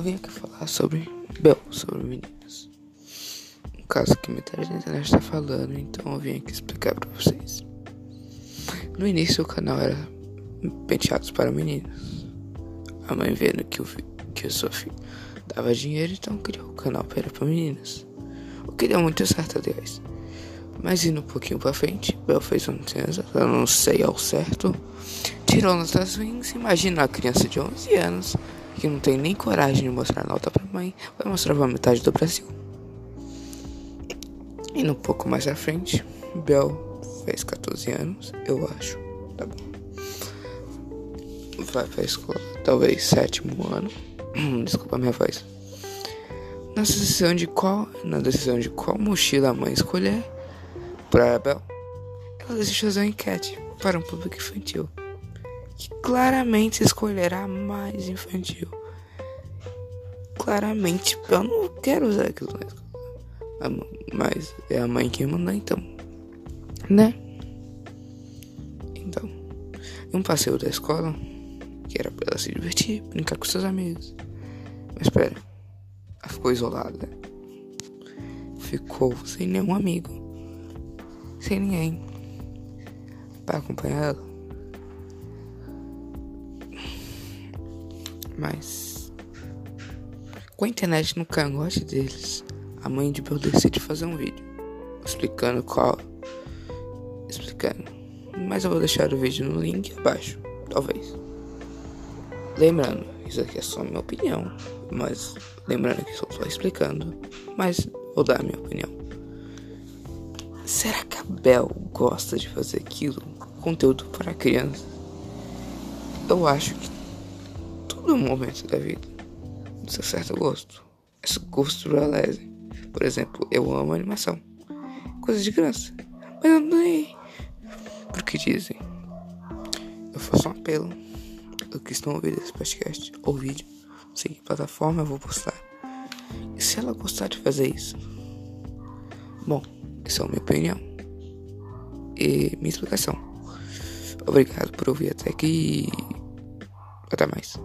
eu vim aqui falar sobre Bel, sobre meninas. Um caso que metade da internet está falando, então eu vim aqui explicar para vocês. No início o canal era penteados para meninas. A mãe vendo que o, que o filho dava dinheiro, então criou o canal para meninas. O que deu muito certo, aliás. Mas indo um pouquinho pra frente, Bel fez uma licença, eu não sei ao certo. Tirou notas ruins, imagina a criança de 11 anos que não tem nem coragem de mostrar nota pra mãe, vai mostrar pra metade do Brasil. E um pouco mais à frente, Bel fez 14 anos, eu acho, tá bom. Vai pra escola, talvez sétimo ano. Desculpa a minha voz. Na decisão de qual, na decisão de qual mochila a mãe escolher para Bel, ela decidiu fazer uma enquete para um público infantil que claramente escolherá mais infantil. Claramente, eu não quero usar aquilo escola. Mas é a mãe que mandou, então. Né? Então, um passeio da escola, que era pra ela se divertir, brincar com seus amigos. Mas espera, ela ficou isolada. Ficou sem nenhum amigo, sem ninguém para acompanhar ela. Mas com a internet no cangote deles, a mãe de Bill decide fazer um vídeo explicando qual. Explicando. Mas eu vou deixar o vídeo no link abaixo, talvez. Lembrando, isso aqui é só minha opinião. Mas lembrando que estou só explicando. Mas vou dar a minha opinião. Será que a Bel gosta de fazer aquilo? Conteúdo para crianças? Eu acho que todo momento da vida. Do seu certo gosto. Esse gosto prevalece. Por exemplo, eu amo animação. Coisa de criança. Mas eu sei. Porque dizem. Eu faço um apelo. Eu que estão ouvindo esse podcast ou vídeo. Não sei que plataforma eu vou postar. E se ela gostar de fazer isso? Bom, essa é a minha opinião. E minha explicação. Obrigado por ouvir até aqui. Até mais.